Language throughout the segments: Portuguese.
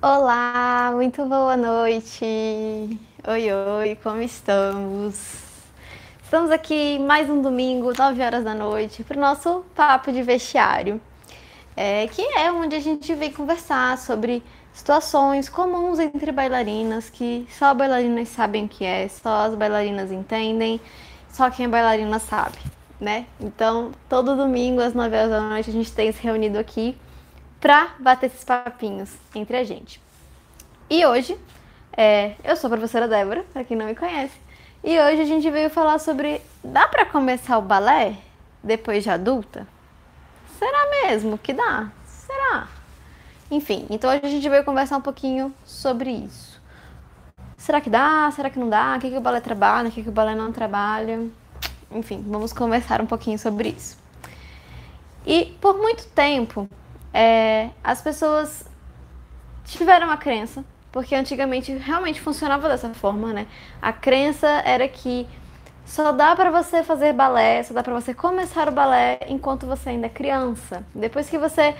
Olá, muito boa noite. Oi, oi, como estamos? Estamos aqui mais um domingo, 9 horas da noite, para o nosso papo de vestiário, é, que é onde a gente vem conversar sobre situações comuns entre bailarinas que só bailarinas sabem o que é, só as bailarinas entendem, só quem é bailarina sabe, né? Então, todo domingo às 9 horas da noite a gente tem se reunido aqui para bater esses papinhos entre a gente. E hoje, é, eu sou a professora Débora, para quem não me conhece, e hoje a gente veio falar sobre dá para começar o balé depois de adulta? Será mesmo que dá? Será? Enfim, então hoje a gente veio conversar um pouquinho sobre isso. Será que dá? Será que não dá? O que, que o balé trabalha? O que, que o balé não trabalha? Enfim, vamos conversar um pouquinho sobre isso. E por muito tempo, é, as pessoas tiveram a crença, porque antigamente realmente funcionava dessa forma, né? A crença era que só dá para você fazer balé, só dá para você começar o balé enquanto você ainda é criança. Depois que você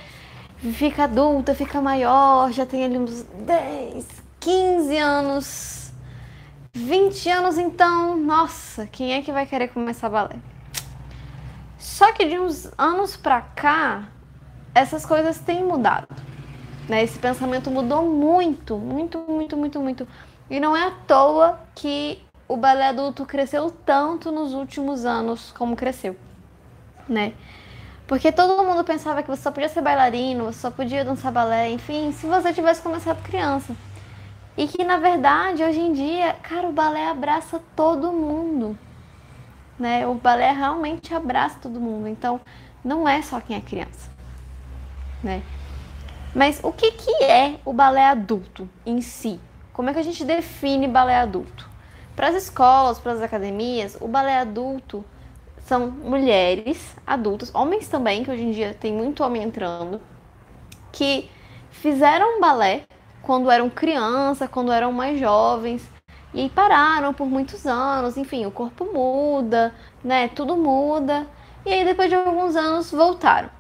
fica adulta, fica maior, já tem ali uns 10, 15 anos, 20 anos então, nossa, quem é que vai querer começar balé? Só que de uns anos pra cá, essas coisas têm mudado. Né? Esse pensamento mudou muito, muito, muito, muito, muito. E não é à toa que o balé adulto cresceu tanto nos últimos anos como cresceu, né? Porque todo mundo pensava que você só podia ser bailarino, você só podia dançar balé, enfim, se você tivesse começado criança. E que na verdade, hoje em dia, cara, o balé abraça todo mundo. Né? O balé realmente abraça todo mundo. Então, não é só quem é criança. Né? Mas o que, que é o balé adulto em si? Como é que a gente define balé adulto? Para as escolas, para as academias, o balé adulto são mulheres adultas, homens também, que hoje em dia tem muito homem entrando, que fizeram balé quando eram criança, quando eram mais jovens, e pararam por muitos anos, enfim, o corpo muda, né? Tudo muda. E aí depois de alguns anos voltaram.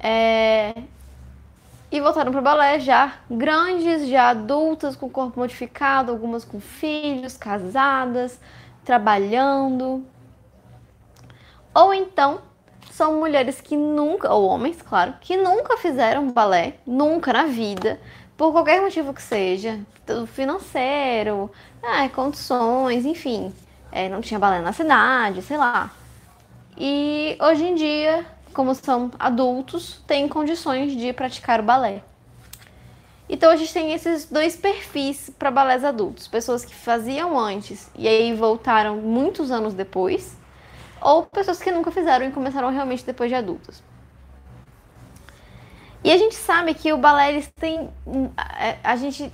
É... E voltaram para o balé já grandes, já adultas, com corpo modificado, algumas com filhos, casadas, trabalhando. Ou então são mulheres que nunca, ou homens, claro, que nunca fizeram balé, nunca na vida, por qualquer motivo que seja, financeiro, é, condições, enfim, é, não tinha balé na cidade, sei lá. E hoje em dia, como são adultos, têm condições de praticar o balé. Então a gente tem esses dois perfis para balés adultos: pessoas que faziam antes e aí voltaram muitos anos depois, ou pessoas que nunca fizeram e começaram realmente depois de adultos. E a gente sabe que o balé eles tem a gente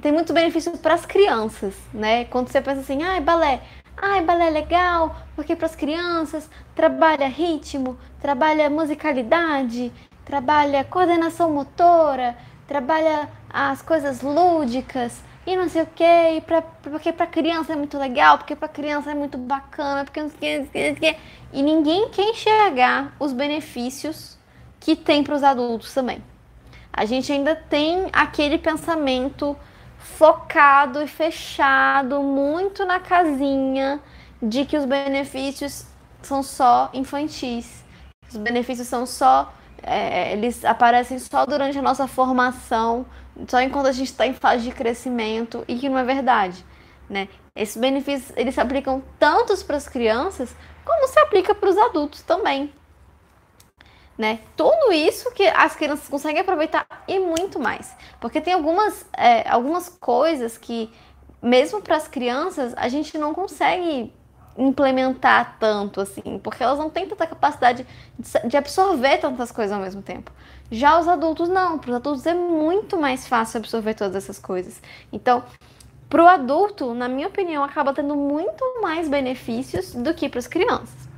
tem muito benefício para as crianças, né? Quando você pensa assim, ah, balé, ah, balé é legal, porque para as crianças trabalha ritmo, trabalha musicalidade, trabalha coordenação motora, trabalha as coisas lúdicas e não sei o que, porque para criança é muito legal, porque para criança é muito bacana, porque não sei o que, e ninguém quer enxergar os benefícios que tem para os adultos também. A gente ainda tem aquele pensamento focado e fechado muito na casinha de que os benefícios são só infantis. Os benefícios são só. É, eles aparecem só durante a nossa formação, só enquanto a gente está em fase de crescimento, e que não é verdade. Né? Esses benefícios eles se aplicam tanto para as crianças como se aplica para os adultos também né? Tudo isso que as crianças conseguem aproveitar e muito mais. Porque tem algumas, é, algumas coisas que, mesmo para as crianças, a gente não consegue implementar tanto assim, porque elas não têm tanta capacidade de absorver tantas coisas ao mesmo tempo. Já os adultos não, para os adultos é muito mais fácil absorver todas essas coisas. Então, para o adulto, na minha opinião, acaba tendo muito mais benefícios do que para as crianças.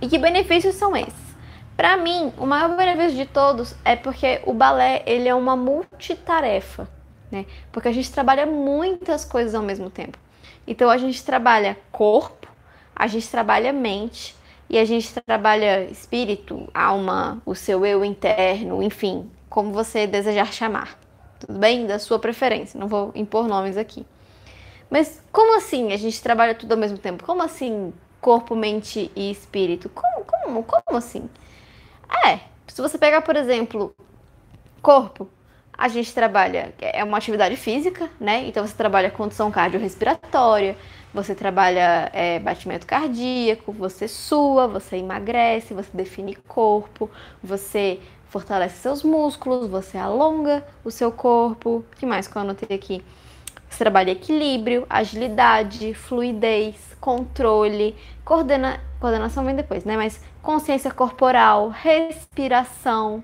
E que benefícios são esses? Para mim, o maior benefício de todos é porque o balé ele é uma multitarefa, né? Porque a gente trabalha muitas coisas ao mesmo tempo. Então a gente trabalha corpo, a gente trabalha mente e a gente trabalha espírito, alma, o seu eu interno, enfim, como você desejar chamar, tudo bem? Da sua preferência, não vou impor nomes aqui. Mas como assim a gente trabalha tudo ao mesmo tempo? Como assim corpo, mente e espírito? Como, como, como assim? É, se você pegar, por exemplo, corpo, a gente trabalha, é uma atividade física, né? Então você trabalha condição cardiorrespiratória, você trabalha é, batimento cardíaco, você sua, você emagrece, você define corpo, você fortalece seus músculos, você alonga o seu corpo. O que mais que eu anotei aqui? Você trabalha equilíbrio, agilidade, fluidez, controle, coordena... coordenação vem depois, né? Mas consciência corporal, respiração.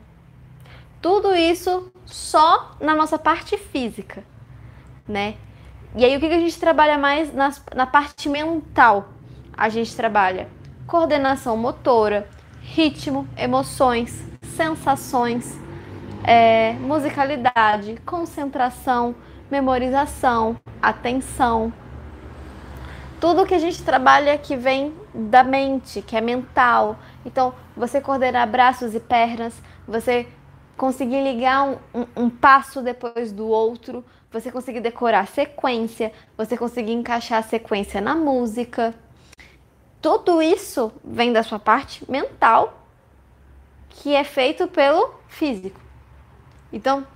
Tudo isso só na nossa parte física, né? E aí o que a gente trabalha mais na, na parte mental? A gente trabalha coordenação motora, ritmo, emoções, sensações, é, musicalidade, concentração, memorização, atenção. Tudo que a gente trabalha que vem da mente, que é mental. Então, você coordenar braços e pernas, você conseguir ligar um, um, um passo depois do outro, você conseguir decorar a sequência, você conseguir encaixar a sequência na música. Tudo isso vem da sua parte mental, que é feito pelo físico. Então,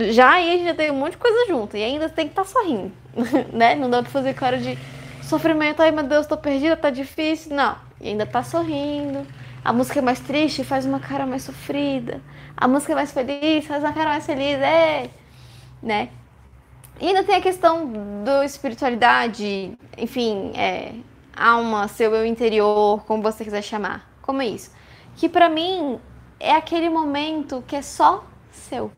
já aí a gente já tem um monte de coisa junto. E ainda tem que estar tá sorrindo, né? Não dá pra fazer cara de sofrimento. Ai, meu Deus, tô perdida, tá difícil. Não. E ainda tá sorrindo. A música é mais triste, faz uma cara mais sofrida. A música é mais feliz, faz uma cara mais feliz. É, né? E ainda tem a questão do espiritualidade, enfim, é, alma, seu eu interior, como você quiser chamar. Como é isso? Que para mim é aquele momento que é só seu.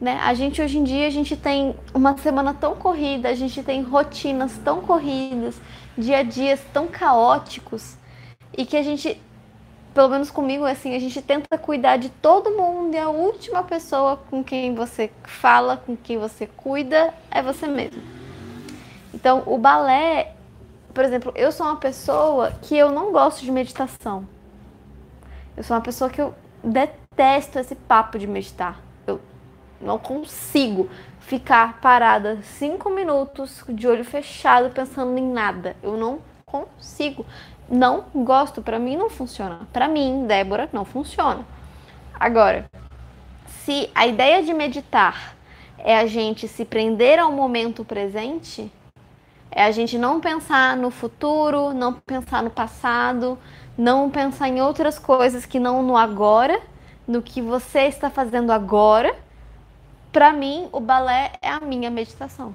Né? A gente hoje em dia a gente tem uma semana tão corrida, a gente tem rotinas tão corridas, dia a dias tão caóticos e que a gente, pelo menos comigo, assim, a gente tenta cuidar de todo mundo e a última pessoa com quem você fala, com quem você cuida é você mesmo. Então, o balé, por exemplo, eu sou uma pessoa que eu não gosto de meditação. Eu sou uma pessoa que eu detesto esse papo de meditar não consigo ficar parada cinco minutos de olho fechado pensando em nada. Eu não consigo. Não gosto. Para mim não funciona. Para mim, Débora, não funciona. Agora, se a ideia de meditar é a gente se prender ao momento presente, é a gente não pensar no futuro, não pensar no passado, não pensar em outras coisas que não no agora, no que você está fazendo agora para mim, o balé é a minha meditação.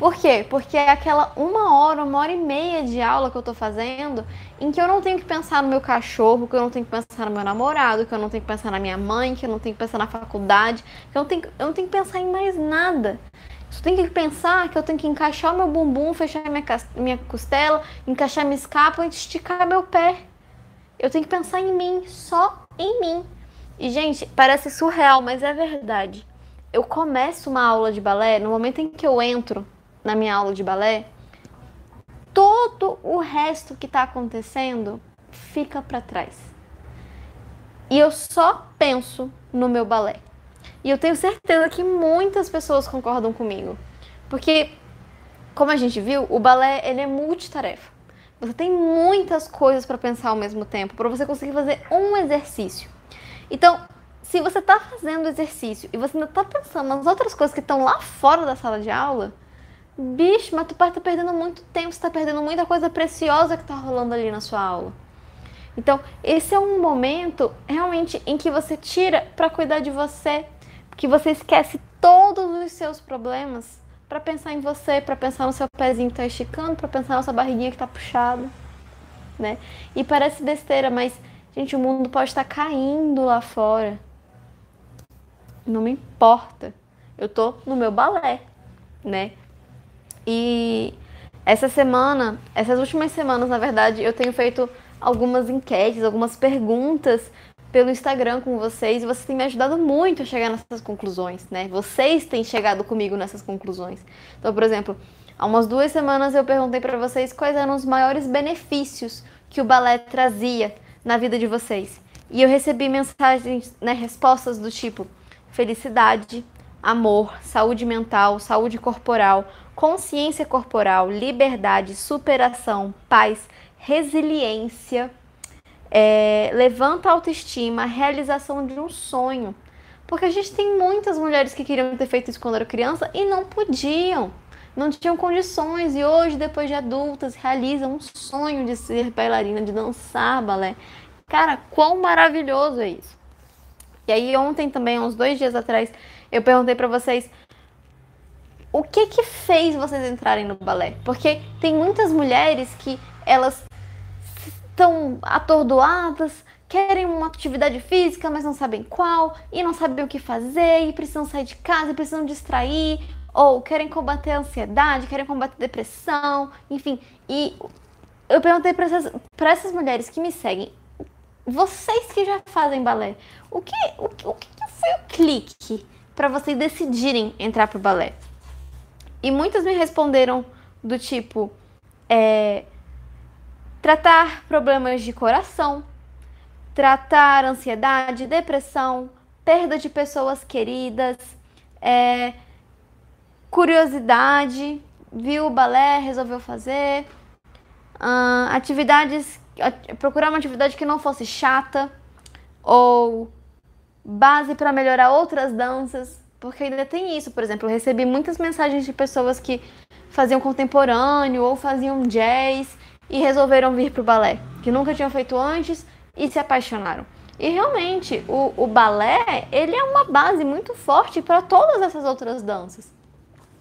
Por quê? Porque é aquela uma hora, uma hora e meia de aula que eu tô fazendo em que eu não tenho que pensar no meu cachorro, que eu não tenho que pensar no meu namorado, que eu não tenho que pensar na minha mãe, que eu não tenho que pensar na faculdade, que eu não tenho, eu não tenho que pensar em mais nada. Só tenho que pensar que eu tenho que encaixar o meu bumbum, fechar minha, minha costela, encaixar minha escápula e esticar meu pé. Eu tenho que pensar em mim, só em mim. E, gente, parece surreal, mas é verdade eu começo uma aula de balé, no momento em que eu entro na minha aula de balé, todo o resto que está acontecendo fica para trás. E eu só penso no meu balé. E eu tenho certeza que muitas pessoas concordam comigo. Porque, como a gente viu, o balé ele é multitarefa. Você tem muitas coisas para pensar ao mesmo tempo, para você conseguir fazer um exercício. Então, se você está fazendo exercício e você ainda está pensando nas outras coisas que estão lá fora da sala de aula, bicho, mas tu pode estar tá perdendo muito tempo, está perdendo muita coisa preciosa que está rolando ali na sua aula. Então, esse é um momento realmente em que você tira para cuidar de você, que você esquece todos os seus problemas para pensar em você, para pensar no seu pezinho que está esticando, para pensar na sua barriguinha que está puxada, né? E parece besteira, mas gente, o mundo pode estar tá caindo lá fora não me importa. Eu tô no meu balé, né? E essa semana, essas últimas semanas, na verdade, eu tenho feito algumas enquetes, algumas perguntas pelo Instagram com vocês e vocês têm me ajudado muito a chegar nessas conclusões, né? Vocês têm chegado comigo nessas conclusões. Então, por exemplo, há umas duas semanas eu perguntei para vocês quais eram os maiores benefícios que o balé trazia na vida de vocês. E eu recebi mensagens, né, respostas do tipo: felicidade, amor, saúde mental, saúde corporal, consciência corporal, liberdade, superação, paz, resiliência, é, levanta a autoestima, realização de um sonho. Porque a gente tem muitas mulheres que queriam ter feito isso quando era criança e não podiam, não tinham condições e hoje, depois de adultas, realizam um sonho de ser bailarina, de dançar balé. Cara, quão maravilhoso é isso! E aí ontem também, uns dois dias atrás, eu perguntei para vocês o que que fez vocês entrarem no balé? Porque tem muitas mulheres que elas estão atordoadas, querem uma atividade física, mas não sabem qual, e não sabem o que fazer, e precisam sair de casa, e precisam distrair, ou querem combater a ansiedade, querem combater a depressão, enfim. E eu perguntei para essas, essas mulheres que me seguem, vocês que já fazem balé, o que, o, o que foi o clique para vocês decidirem entrar pro balé? E muitas me responderam do tipo: é, tratar problemas de coração, tratar ansiedade, depressão, perda de pessoas queridas, é, curiosidade, viu o balé, resolveu fazer, uh, atividades, procurar uma atividade que não fosse chata ou base para melhorar outras danças. Porque ainda tem isso, por exemplo, eu recebi muitas mensagens de pessoas que faziam contemporâneo ou faziam jazz e resolveram vir para o balé, que nunca tinham feito antes e se apaixonaram. E realmente, o, o balé, ele é uma base muito forte para todas essas outras danças,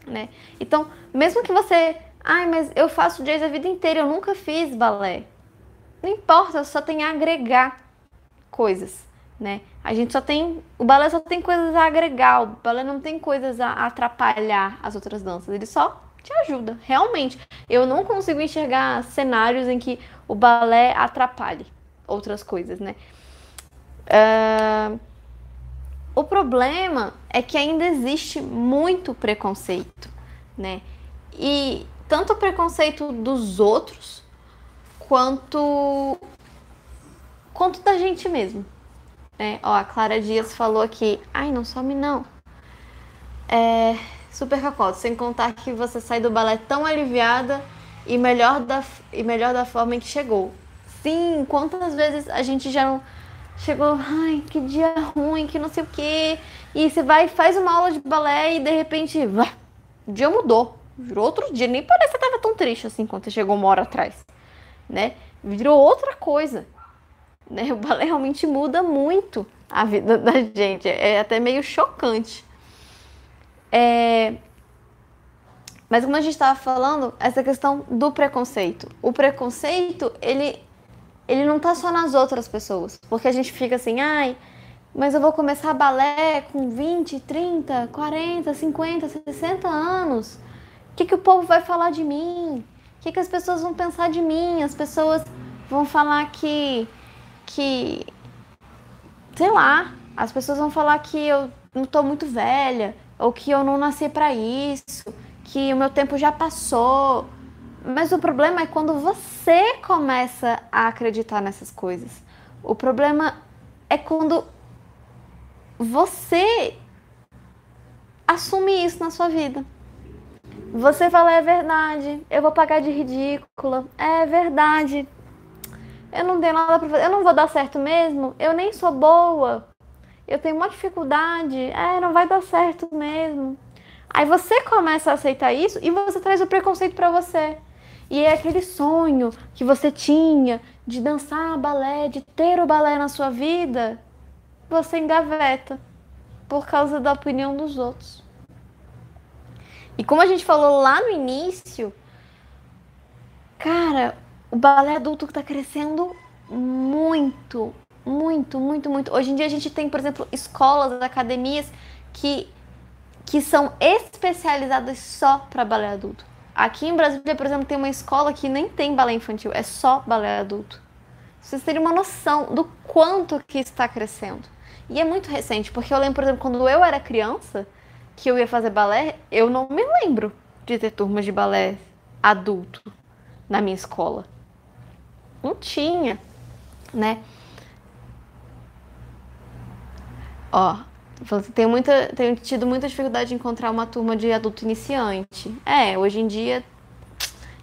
né? Então, mesmo que você, ai, mas eu faço jazz a vida inteira, eu nunca fiz balé. Não importa, só tem a agregar coisas né? A gente só tem, o balé só tem coisas a agregar, o balé não tem coisas a atrapalhar as outras danças, ele só te ajuda, realmente. Eu não consigo enxergar cenários em que o balé atrapalhe outras coisas, né? Uh, o problema é que ainda existe muito preconceito, né? E tanto o preconceito dos outros quanto quanto da gente mesmo, né? Ó, a Clara Dias falou aqui. Ai, não some não. É, super cacota. Sem contar que você sai do balé tão aliviada e melhor da, e melhor da forma em que chegou. Sim, quantas vezes a gente já não chegou, ai, que dia ruim, que não sei o quê. E você vai faz uma aula de balé e de repente, vá, o dia mudou. Virou outro dia. Nem parece que você tava tão triste assim quando você chegou uma hora atrás, né? Virou outra coisa. Né? O balé realmente muda muito a vida da gente. É até meio chocante. É... Mas como a gente estava falando, essa questão do preconceito. O preconceito, ele, ele não tá só nas outras pessoas. Porque a gente fica assim, ai, mas eu vou começar balé com 20, 30, 40, 50, 60 anos. O que, que o povo vai falar de mim? O que, que as pessoas vão pensar de mim? As pessoas vão falar que que, sei lá, as pessoas vão falar que eu não tô muito velha, ou que eu não nasci para isso, que o meu tempo já passou. Mas o problema é quando você começa a acreditar nessas coisas. O problema é quando você assume isso na sua vida. Você fala, é verdade, eu vou pagar de ridícula, é verdade, eu não tenho nada pra fazer, eu não vou dar certo mesmo, eu nem sou boa, eu tenho uma dificuldade, é, não vai dar certo mesmo. Aí você começa a aceitar isso e você traz o preconceito para você. E é aquele sonho que você tinha de dançar balé, de ter o balé na sua vida, você engaveta por causa da opinião dos outros. E como a gente falou lá no início, cara, o balé adulto está crescendo muito, muito, muito, muito. Hoje em dia a gente tem, por exemplo, escolas, academias que, que são especializadas só para balé adulto. Aqui em Brasília, por exemplo, tem uma escola que nem tem balé infantil, é só balé adulto. Vocês terem uma noção do quanto que está crescendo. E é muito recente, porque eu lembro, por exemplo, quando eu era criança, que eu ia fazer balé, eu não me lembro de ter turmas de balé adulto na minha escola. Não tinha, né? Ó, Tenho, muita, tenho tido muita dificuldade de encontrar uma turma de adulto iniciante. É, hoje em dia,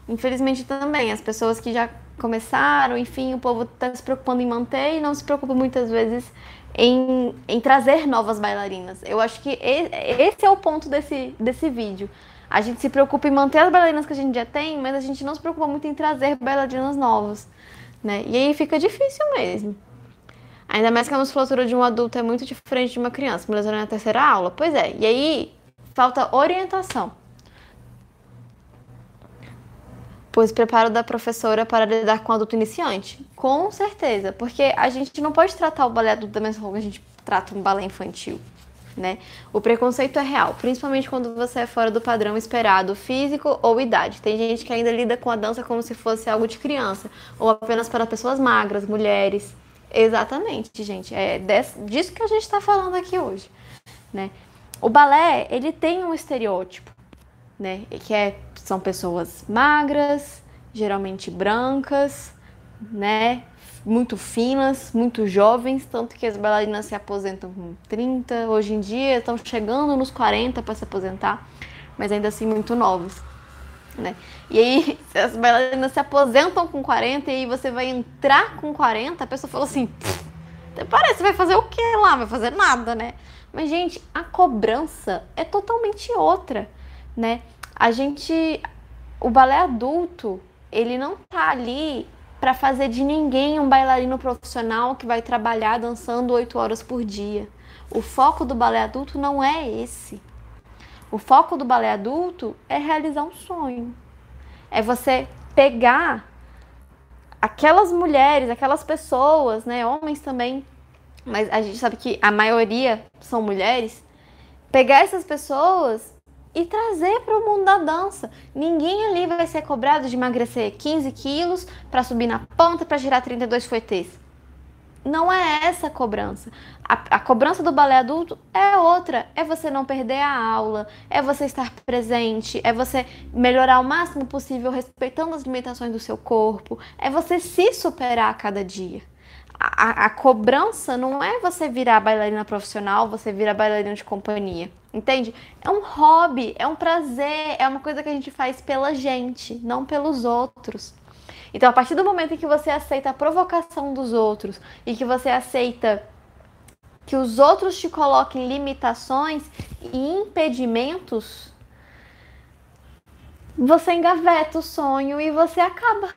infelizmente também, as pessoas que já começaram, enfim, o povo está se preocupando em manter e não se preocupa muitas vezes em, em trazer novas bailarinas. Eu acho que esse é o ponto desse, desse vídeo. A gente se preocupa em manter as bailarinas que a gente já tem, mas a gente não se preocupa muito em trazer bailarinas novas, né? E aí fica difícil mesmo. Ainda mais que a musculatura de um adulto é muito diferente de uma criança. Me lesionou na terceira aula? Pois é. E aí falta orientação. Pois preparo da professora para lidar com adulto iniciante? Com certeza, porque a gente não pode tratar o balé adulto da mesma forma que a gente trata um balé infantil. Né? O preconceito é real, principalmente quando você é fora do padrão esperado físico ou idade. Tem gente que ainda lida com a dança como se fosse algo de criança, ou apenas para pessoas magras, mulheres. Exatamente, gente. É disso que a gente está falando aqui hoje, né? O balé, ele tem um estereótipo, né? Que é, são pessoas magras, geralmente brancas, né? Muito finas, muito jovens, tanto que as bailarinas se aposentam com 30, hoje em dia estão chegando nos 40 para se aposentar, mas ainda assim muito novos. Né? E aí, as bailarinas se aposentam com 40 e aí você vai entrar com 40, a pessoa falou assim: parece, vai fazer o que lá? Vai fazer nada, né? Mas, gente, a cobrança é totalmente outra, né? A gente. O balé adulto, ele não tá ali para fazer de ninguém um bailarino profissional que vai trabalhar dançando 8 horas por dia. O foco do balé adulto não é esse. O foco do balé adulto é realizar um sonho. É você pegar aquelas mulheres, aquelas pessoas, né, homens também, mas a gente sabe que a maioria são mulheres, pegar essas pessoas e trazer para o mundo da dança. Ninguém ali vai ser cobrado de emagrecer 15 quilos para subir na ponta para girar 32 fuetês não é essa a cobrança. A, a, cobrança do balé adulto é outra. É você não perder a aula, é você estar presente, é você melhorar o máximo possível respeitando as limitações do seu corpo, é você se superar a cada dia. A, a, cobrança não é você virar bailarina profissional, você virar bailarina de companhia. Entende? É um hobby, é um prazer, é uma coisa que a gente faz pela gente, não pelos outros. Então, a partir do momento em que você aceita a provocação dos outros e que você aceita que os outros te coloquem limitações e impedimentos, você engaveta o sonho e você acaba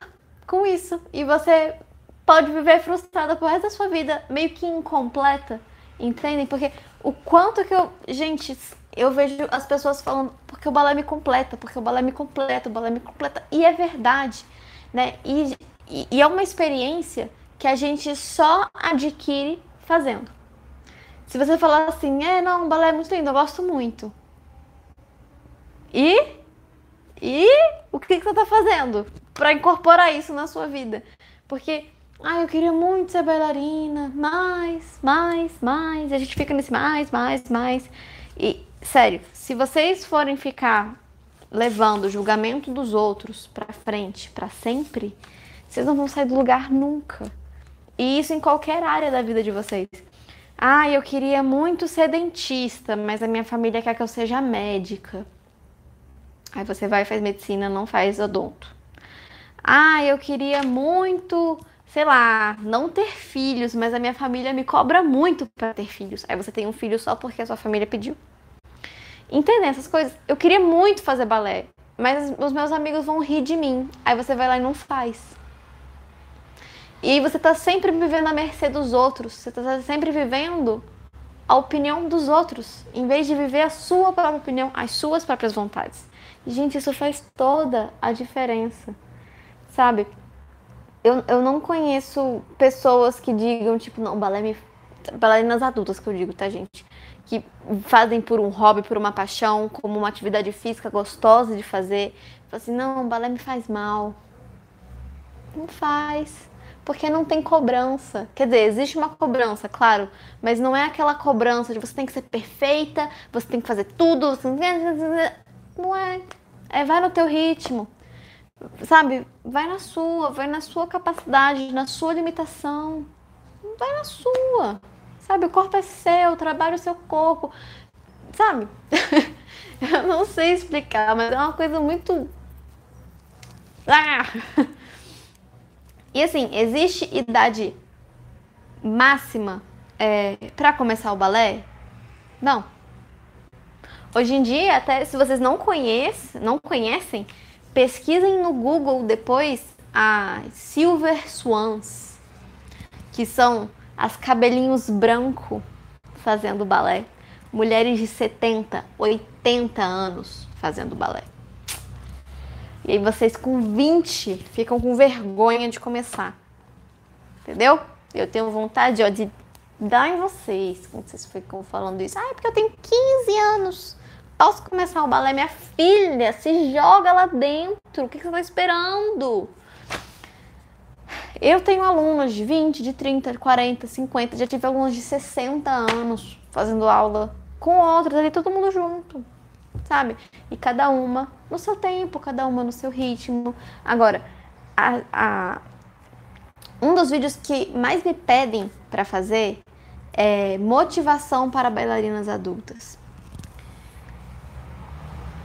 com isso. E você pode viver frustrada por resto da sua vida, meio que incompleta. Entendem? Porque o quanto que eu. Gente, eu vejo as pessoas falando, porque o balé me completa, porque o balé me completa, o balé me completa. E é verdade né? E, e, e é uma experiência que a gente só adquire fazendo. Se você falar assim, é, não, o balé é muito lindo, eu gosto muito. E? E o que, que você está fazendo para incorporar isso na sua vida? Porque, ah, eu queria muito ser bailarina, mais, mais, mais. A gente fica nesse mais, mais, mais. E, sério, se vocês forem ficar levando o julgamento dos outros para frente, para sempre, vocês não vão sair do lugar nunca. E isso em qualquer área da vida de vocês. Ah, eu queria muito ser dentista, mas a minha família quer que eu seja médica. Aí você vai e faz medicina, não faz odonto. Ah, eu queria muito, sei lá, não ter filhos, mas a minha família me cobra muito para ter filhos. Aí você tem um filho só porque a sua família pediu entender essas coisas. Eu queria muito fazer balé, mas os meus amigos vão rir de mim. Aí você vai lá e não faz. E você tá sempre vivendo à mercê dos outros. Você tá sempre vivendo a opinião dos outros, em vez de viver a sua própria opinião, as suas próprias vontades. Gente, isso faz toda a diferença. Sabe? Eu, eu não conheço pessoas que digam, tipo, não, balé me. Bailarinas adultas que eu digo, tá, gente? que fazem por um hobby, por uma paixão, como uma atividade física gostosa de fazer. Fala assim, não, balé me faz mal. Não faz. Porque não tem cobrança. Quer dizer, existe uma cobrança, claro, mas não é aquela cobrança de você tem que ser perfeita, você tem que fazer tudo. Não é. É vai no teu ritmo. Sabe? Vai na sua, vai na sua capacidade, na sua limitação. Vai na sua Sabe, o corpo é seu, trabalha o seu corpo. Sabe? Eu não sei explicar, mas é uma coisa muito. Ah! E assim, existe idade máxima é, para começar o balé? Não. Hoje em dia, até se vocês não conhecem, não conhecem, pesquisem no Google depois as Silver Swans, que são as cabelinhos branco fazendo balé. Mulheres de 70, 80 anos fazendo balé. E aí vocês com 20 ficam com vergonha de começar. Entendeu? Eu tenho vontade ó, de dar em vocês, quando vocês ficam falando isso. Ah, é porque eu tenho 15 anos. Posso começar o balé? Minha filha, se joga lá dentro. O que você está esperando? Eu tenho alunos de 20, de 30, de 40, 50. Já tive alunos de 60 anos fazendo aula com outros ali, todo mundo junto sabe? E cada uma no seu tempo, cada uma no seu ritmo. Agora, a, a, um dos vídeos que mais me pedem para fazer é motivação para bailarinas adultas.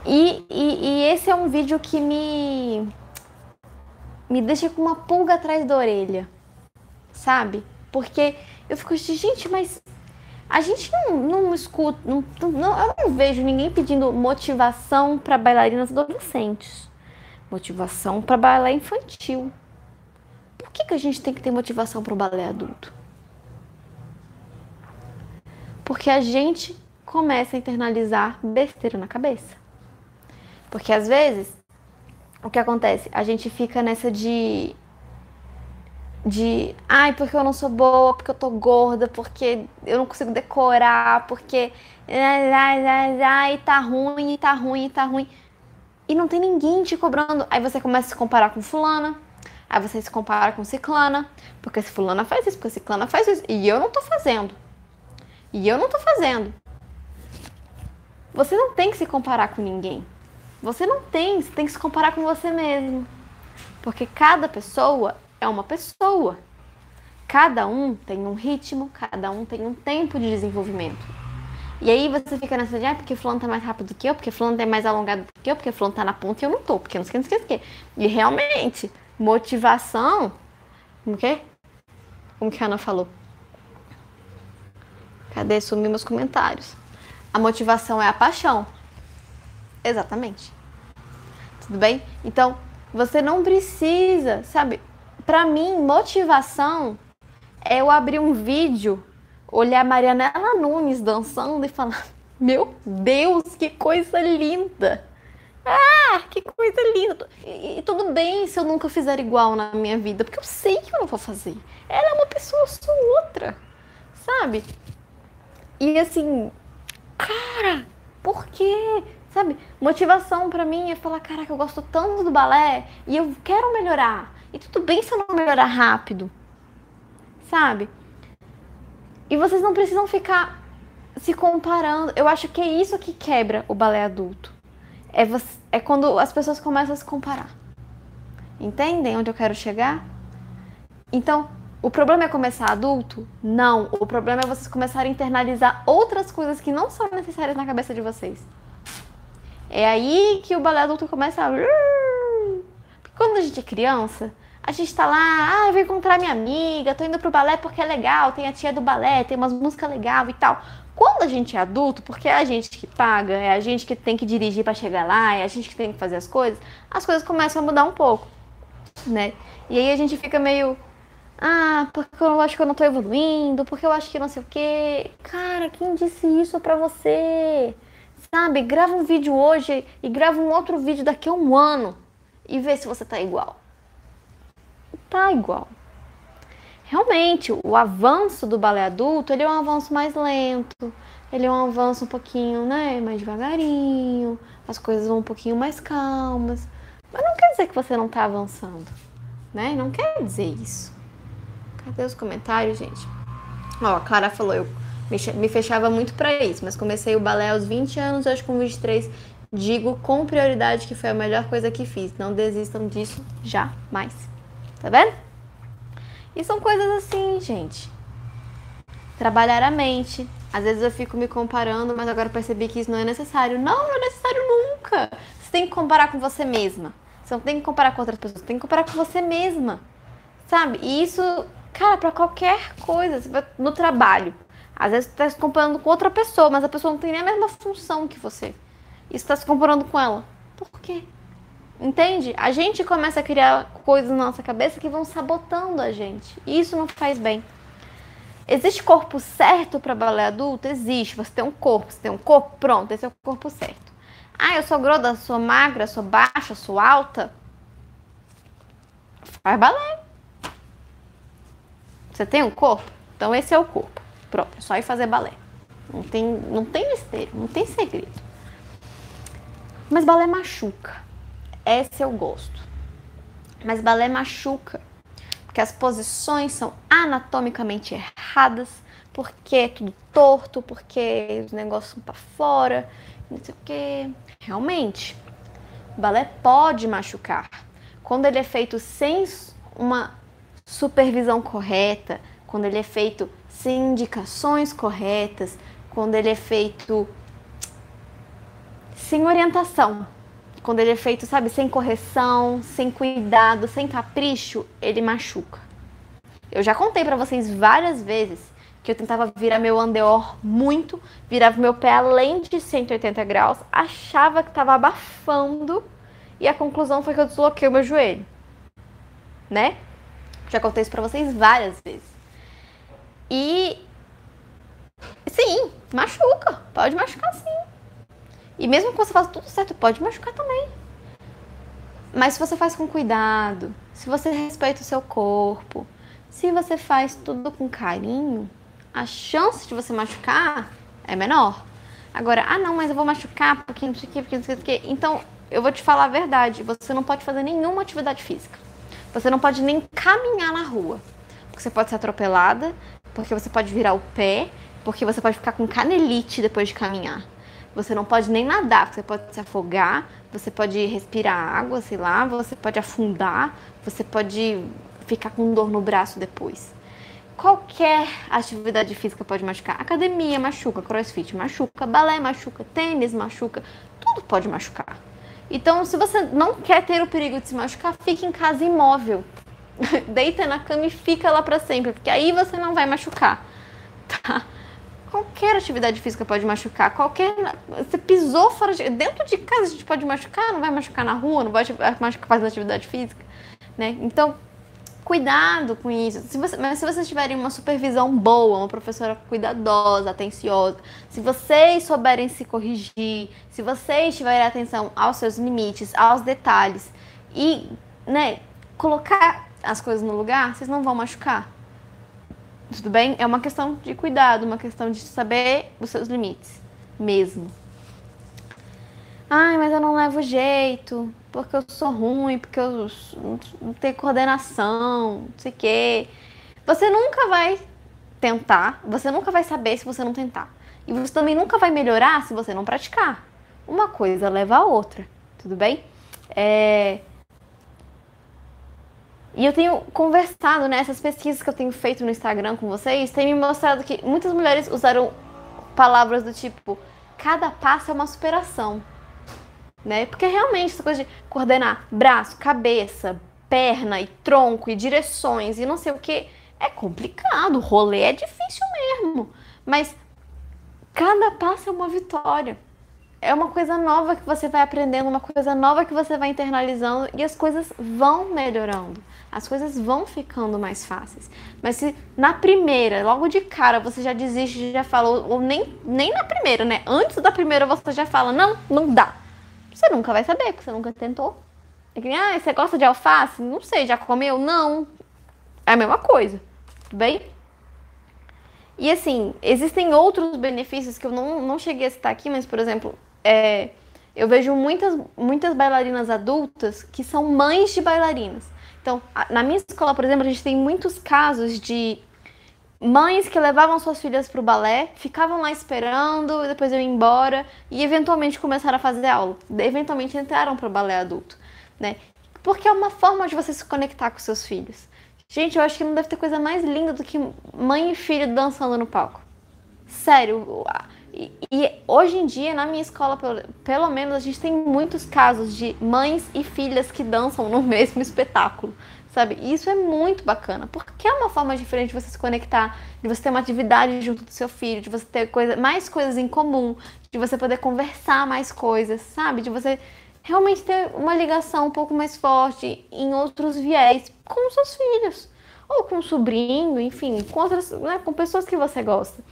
E, e, e, esse é um vídeo que me me deixa com uma pulga atrás da orelha, sabe? Porque eu fico assim, gente, mas a gente não, não escuta, não, não, eu não vejo ninguém pedindo motivação para bailarinas adolescentes, motivação para balé infantil. Por que, que a gente tem que ter motivação para o balé adulto? Porque a gente começa a internalizar besteira na cabeça. Porque às vezes, o que acontece? A gente fica nessa de de ai, porque eu não sou boa, porque eu tô gorda, porque eu não consigo decorar, porque ai, tá ruim, tá ruim, tá ruim. E não tem ninguém te cobrando. Aí você começa a se comparar com fulana, aí você se compara com ciclana, porque se fulana faz isso, porque ciclana faz isso, e eu não tô fazendo. E eu não tô fazendo. Você não tem que se comparar com ninguém. Você não tem, você tem que se comparar com você mesmo. Porque cada pessoa é uma pessoa. Cada um tem um ritmo, cada um tem um tempo de desenvolvimento. E aí você fica nessa de, ah, porque fulano tá mais rápido do que eu, porque fulano é mais alongado do que eu, porque fulano tá na ponta e eu não tô, porque não sei o que, não o que. E realmente, motivação, como que? Como que a Ana falou? Cadê? Sumiu meus comentários. A motivação é a paixão. Exatamente. Tudo bem? Então, você não precisa, sabe? Para mim, motivação é eu abrir um vídeo, olhar a Marianela Nunes dançando e falar: Meu Deus, que coisa linda! Ah, que coisa linda! E, e, tudo bem se eu nunca fizer igual na minha vida, porque eu sei que eu não vou fazer. Ela é uma pessoa, eu sou outra, sabe? E assim, cara, por quê? Sabe? Motivação para mim é falar: Caraca, eu gosto tanto do balé e eu quero melhorar. E tudo bem se eu não melhorar rápido, sabe? E vocês não precisam ficar se comparando. Eu acho que é isso que quebra o balé adulto. É, você, é quando as pessoas começam a se comparar. Entendem onde eu quero chegar? Então, o problema é começar adulto? Não. O problema é vocês começarem a internalizar outras coisas que não são necessárias na cabeça de vocês. É aí que o balé adulto começa a. Quando a gente é criança, a gente tá lá, ah, eu vou encontrar minha amiga, tô indo pro balé porque é legal, tem a tia do balé, tem umas músicas legais e tal. Quando a gente é adulto, porque é a gente que paga, é a gente que tem que dirigir para chegar lá, é a gente que tem que fazer as coisas, as coisas começam a mudar um pouco, né? E aí a gente fica meio, ah, porque eu acho que eu não tô evoluindo, porque eu acho que não sei o quê. Cara, quem disse isso pra você? Sabe, grava um vídeo hoje e grava um outro vídeo daqui a um ano e vê se você tá igual tá igual. Realmente, o avanço do balé adulto, ele é um avanço mais lento, ele é um avanço um pouquinho, né, mais devagarinho, as coisas vão um pouquinho mais calmas. Mas não quer dizer que você não tá avançando, né? Não quer dizer isso. Cadê os comentários, gente? Ó, a Clara falou, eu me fechava muito para isso, mas comecei o balé aos 20 anos, acho que com 23 digo com prioridade que foi a melhor coisa que fiz. Não desistam disso jamais. Tá vendo? E são coisas assim, gente. trabalhar a mente. Às vezes eu fico me comparando, mas agora percebi que isso não é necessário. Não, não é necessário nunca. Você tem que comparar com você mesma. Você não tem que comparar com outras pessoas, você tem que comparar com você mesma. Sabe? E isso, cara, para qualquer coisa, no trabalho. Às vezes você está se comparando com outra pessoa, mas a pessoa não tem nem a mesma função que você. E você está se comparando com ela. Por quê? Entende? A gente começa a criar coisas na nossa cabeça que vão sabotando a gente. E isso não faz bem. Existe corpo certo para balé adulto? Existe. Você tem um corpo, você tem um corpo, pronto, esse é o corpo certo. Ah, eu sou grossa, sou magra, sou baixa, sou alta. Faz balé. Você tem um corpo? Então esse é o corpo. Pronto, é só ir fazer balé. Não tem, não tem mistério, não tem segredo. Mas balé machuca. Esse eu gosto. Mas balé machuca. Porque as posições são anatomicamente erradas, porque é tudo torto, porque os negócios são para fora, não sei o que. Realmente, o balé pode machucar. Quando ele é feito sem uma supervisão correta, quando ele é feito indicações corretas, quando ele é feito sem orientação, quando ele é feito, sabe, sem correção, sem cuidado, sem capricho, ele machuca. Eu já contei para vocês várias vezes que eu tentava virar meu andeor muito, virava meu pé além de 180 graus, achava que estava abafando e a conclusão foi que eu desloquei o meu joelho. Né? Já contei isso pra vocês várias vezes. E sim, machuca, pode machucar sim. E mesmo que você faça tudo certo, pode machucar também. Mas se você faz com cuidado, se você respeita o seu corpo, se você faz tudo com carinho, a chance de você machucar é menor. Agora, ah não, mas eu vou machucar porque não sei o que, porque não sei o que. Então, eu vou te falar a verdade, você não pode fazer nenhuma atividade física. Você não pode nem caminhar na rua. Porque você pode ser atropelada, porque você pode virar o pé, porque você pode ficar com canelite depois de caminhar. Você não pode nem nadar, você pode se afogar, você pode respirar água, sei lá, você pode afundar, você pode ficar com dor no braço depois. Qualquer atividade física pode machucar. Academia machuca, crossfit machuca, balé machuca, tênis machuca, tudo pode machucar. Então, se você não quer ter o perigo de se machucar, fique em casa imóvel. Deita na cama e fica lá para sempre, porque aí você não vai machucar. Tá? Qualquer atividade física pode machucar. Qualquer. Você pisou fora de. Dentro de casa a gente pode machucar, não vai machucar na rua, não pode machucar fazendo atividade física. Né? Então, cuidado com isso. Se você, mas se vocês tiverem uma supervisão boa, uma professora cuidadosa, atenciosa, se vocês souberem se corrigir, se vocês tiverem atenção aos seus limites, aos detalhes e, né, colocar as coisas no lugar, vocês não vão machucar. Tudo bem? É uma questão de cuidado, uma questão de saber os seus limites mesmo. Ai, mas eu não levo jeito porque eu sou ruim, porque eu não tenho coordenação, não sei o quê. Você nunca vai tentar, você nunca vai saber se você não tentar. E você também nunca vai melhorar se você não praticar. Uma coisa leva a outra, tudo bem? É... E eu tenho conversado, né? Essas pesquisas que eu tenho feito no Instagram com vocês têm me mostrado que muitas mulheres usaram palavras do tipo: cada passo é uma superação né? Porque realmente essa coisa de coordenar braço, cabeça, perna e tronco e direções e não sei o que é complicado. O rolê é difícil mesmo. Mas cada passo é uma vitória. É uma coisa nova que você vai aprendendo, uma coisa nova que você vai internalizando e as coisas vão melhorando. As coisas vão ficando mais fáceis. Mas se na primeira, logo de cara, você já desiste, já falou, ou nem, nem na primeira, né? Antes da primeira você já fala, não, não dá você nunca vai saber, porque você nunca tentou. É que, ah, você gosta de alface? Não sei, já comeu? Não. É a mesma coisa. Tudo bem? E assim, existem outros benefícios que eu não, não cheguei a citar aqui, mas, por exemplo, é, eu vejo muitas, muitas bailarinas adultas que são mães de bailarinas. Então, na minha escola, por exemplo, a gente tem muitos casos de mães que levavam suas filhas para o balé, ficavam lá esperando, depois iam embora e eventualmente começaram a fazer aula. Eventualmente entraram para o balé adulto, né? Porque é uma forma de você se conectar com seus filhos. Gente, eu acho que não deve ter coisa mais linda do que mãe e filho dançando no palco. Sério. E, hoje em dia, na minha escola, pelo, pelo menos, a gente tem muitos casos de mães e filhas que dançam no mesmo espetáculo sabe? E isso é muito bacana, porque é uma forma diferente de você se conectar, de você ter uma atividade junto do seu filho, de você ter coisa, mais coisas em comum, de você poder conversar mais coisas, sabe? De você realmente ter uma ligação um pouco mais forte em outros viés com seus filhos, ou com um sobrinho, enfim, com outras, né, com pessoas que você gosta.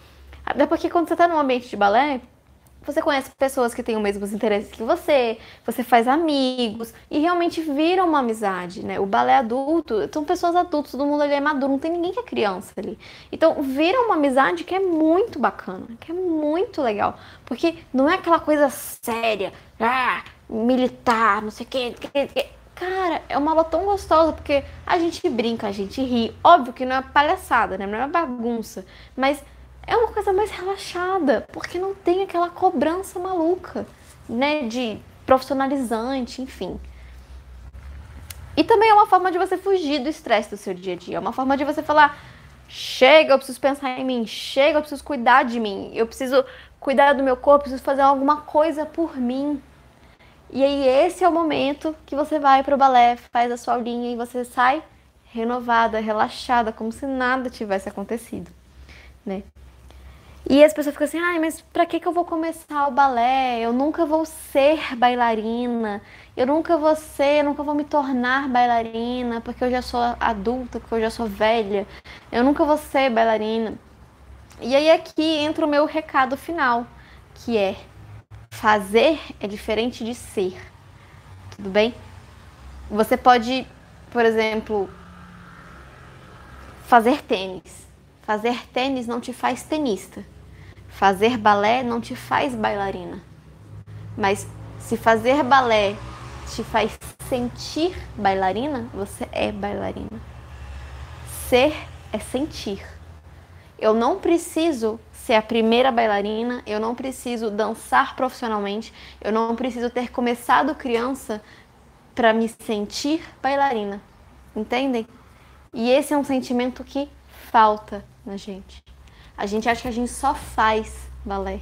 Até porque quando você está num ambiente de balé, você conhece pessoas que têm os mesmos interesses que você, você faz amigos e realmente vira uma amizade, né? O balé adulto, são pessoas adultas, todo mundo ali é maduro, não tem ninguém que é criança ali. Então vira uma amizade que é muito bacana, que é muito legal, porque não é aquela coisa séria, ah, militar, não sei o que, que, Cara, é uma aula tão gostosa porque a gente brinca, a gente ri. Óbvio que não é palhaçada, né? Não é bagunça. Mas é uma coisa mais relaxada, porque não tem aquela cobrança maluca, né, de profissionalizante, enfim. E também é uma forma de você fugir do estresse do seu dia a dia, é uma forma de você falar: chega, eu preciso pensar em mim, chega, eu preciso cuidar de mim, eu preciso cuidar do meu corpo, eu preciso fazer alguma coisa por mim. E aí esse é o momento que você vai para o balé, faz a sua aulinha e você sai renovada, relaxada, como se nada tivesse acontecido, né? E as pessoas ficam assim, ai, mas pra que, que eu vou começar o balé? Eu nunca vou ser bailarina, eu nunca vou ser, eu nunca vou me tornar bailarina, porque eu já sou adulta, porque eu já sou velha, eu nunca vou ser bailarina. E aí aqui entra o meu recado final, que é fazer é diferente de ser. Tudo bem? Você pode, por exemplo, fazer tênis. Fazer tênis não te faz tenista. Fazer balé não te faz bailarina. Mas se fazer balé te faz sentir bailarina, você é bailarina. Ser é sentir. Eu não preciso ser a primeira bailarina, eu não preciso dançar profissionalmente, eu não preciso ter começado criança para me sentir bailarina. Entendem? E esse é um sentimento que falta na gente. A gente acha que a gente só faz balé.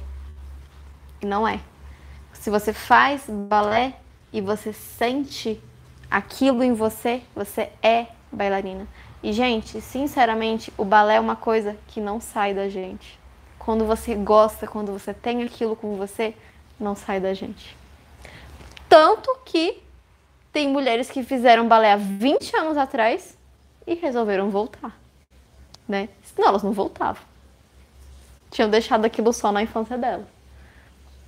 E não é. Se você faz balé e você sente aquilo em você, você é bailarina. E, gente, sinceramente, o balé é uma coisa que não sai da gente. Quando você gosta, quando você tem aquilo com você, não sai da gente. Tanto que tem mulheres que fizeram balé há 20 anos atrás e resolveram voltar, né? Senão elas não voltavam tinham deixado aquilo só na infância dela.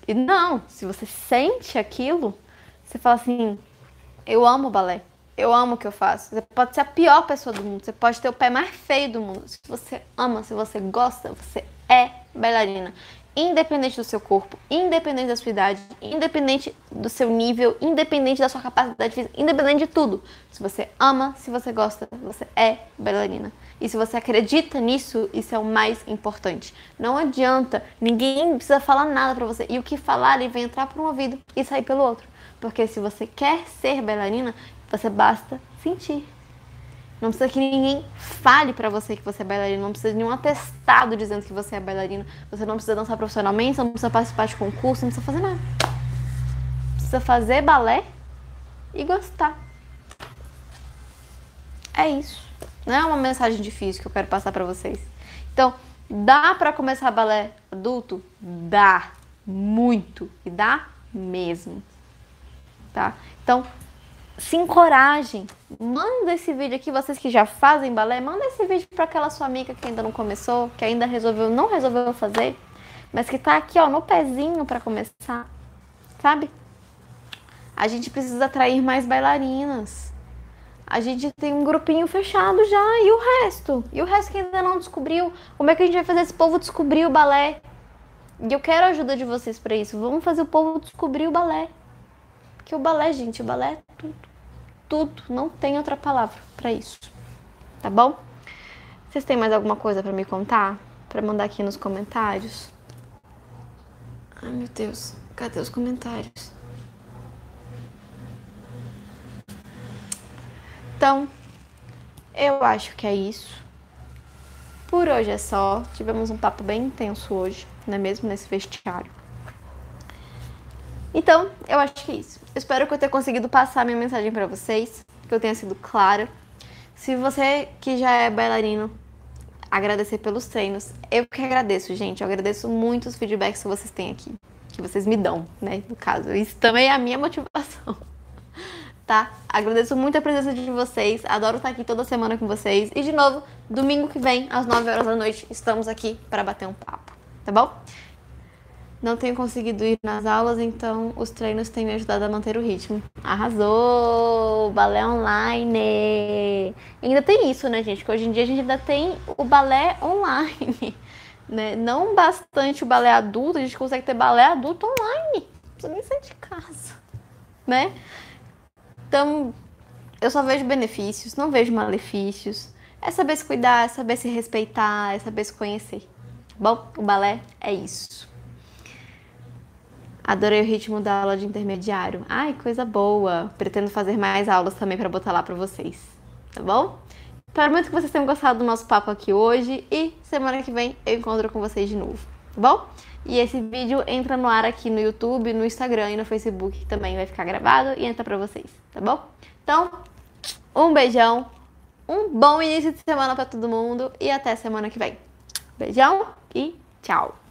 E não, se você sente aquilo, você fala assim: eu amo balé, eu amo o que eu faço. Você pode ser a pior pessoa do mundo, você pode ter o pé mais feio do mundo. Se você ama, se você gosta, você é bailarina. Independente do seu corpo, independente da sua idade, independente do seu nível, independente da sua capacidade física, independente de tudo. Se você ama, se você gosta, você é bailarina. E se você acredita nisso, isso é o mais importante. Não adianta, ninguém precisa falar nada para você. E o que falar, ele vai entrar por um ouvido e sair pelo outro. Porque se você quer ser bailarina, você basta sentir. Não precisa que ninguém fale para você que você é bailarina, não precisa de nenhum atestado dizendo que você é bailarina. Você não precisa dançar profissionalmente, não precisa participar de concurso, não precisa fazer nada. Precisa fazer balé e gostar. É isso. Não é uma mensagem difícil que eu quero passar para vocês. Então, dá para começar balé adulto? Dá. Muito. E dá mesmo. Tá? Então, se encorajem. Manda esse vídeo aqui, vocês que já fazem balé, manda esse vídeo para aquela sua amiga que ainda não começou, que ainda resolveu, não resolveu fazer, mas que tá aqui, ó, no pezinho para começar. Sabe? A gente precisa atrair mais bailarinas a gente tem um grupinho fechado já. E o resto? E o resto que ainda não descobriu? Como é que a gente vai fazer esse povo descobrir o balé? E eu quero a ajuda de vocês para isso. Vamos fazer o povo descobrir o balé. Porque o balé, gente, o balé é tudo. Tudo. Não tem outra palavra para isso. Tá bom? Vocês têm mais alguma coisa para me contar? Para mandar aqui nos comentários? Ai, meu Deus. Cadê os comentários? Então, eu acho que é isso. Por hoje é só. Tivemos um papo bem intenso hoje, não é mesmo? Nesse vestiário. Então, eu acho que é isso. espero que eu tenha conseguido passar minha mensagem para vocês, que eu tenha sido clara. Se você que já é bailarino, agradecer pelos treinos. Eu que agradeço, gente. Eu agradeço muito os feedbacks que vocês têm aqui, que vocês me dão, né? No caso, isso também é a minha motivação. Tá? Agradeço muito a presença de vocês. Adoro estar aqui toda semana com vocês. E de novo, domingo que vem, às 9 horas da noite, estamos aqui para bater um papo. Tá bom? Não tenho conseguido ir nas aulas, então os treinos têm me ajudado a manter o ritmo. Arrasou! Balé online! Ainda tem isso, né, gente? Que hoje em dia a gente ainda tem o balé online. Né? Não bastante o balé adulto, a gente consegue ter balé adulto online. Não precisa nem sair de casa. Né? Então, eu só vejo benefícios, não vejo malefícios. É saber se cuidar, é saber se respeitar, é saber se conhecer. Bom, o balé é isso. Adorei o ritmo da aula de intermediário. Ai, coisa boa. Pretendo fazer mais aulas também para botar lá para vocês. Tá bom? Espero muito que vocês tenham gostado do nosso papo aqui hoje e semana que vem eu encontro com vocês de novo, tá bom? E esse vídeo entra no ar aqui no YouTube, no Instagram e no Facebook também vai ficar gravado e entra para vocês, tá bom? Então, um beijão, um bom início de semana para todo mundo e até semana que vem. Beijão e tchau.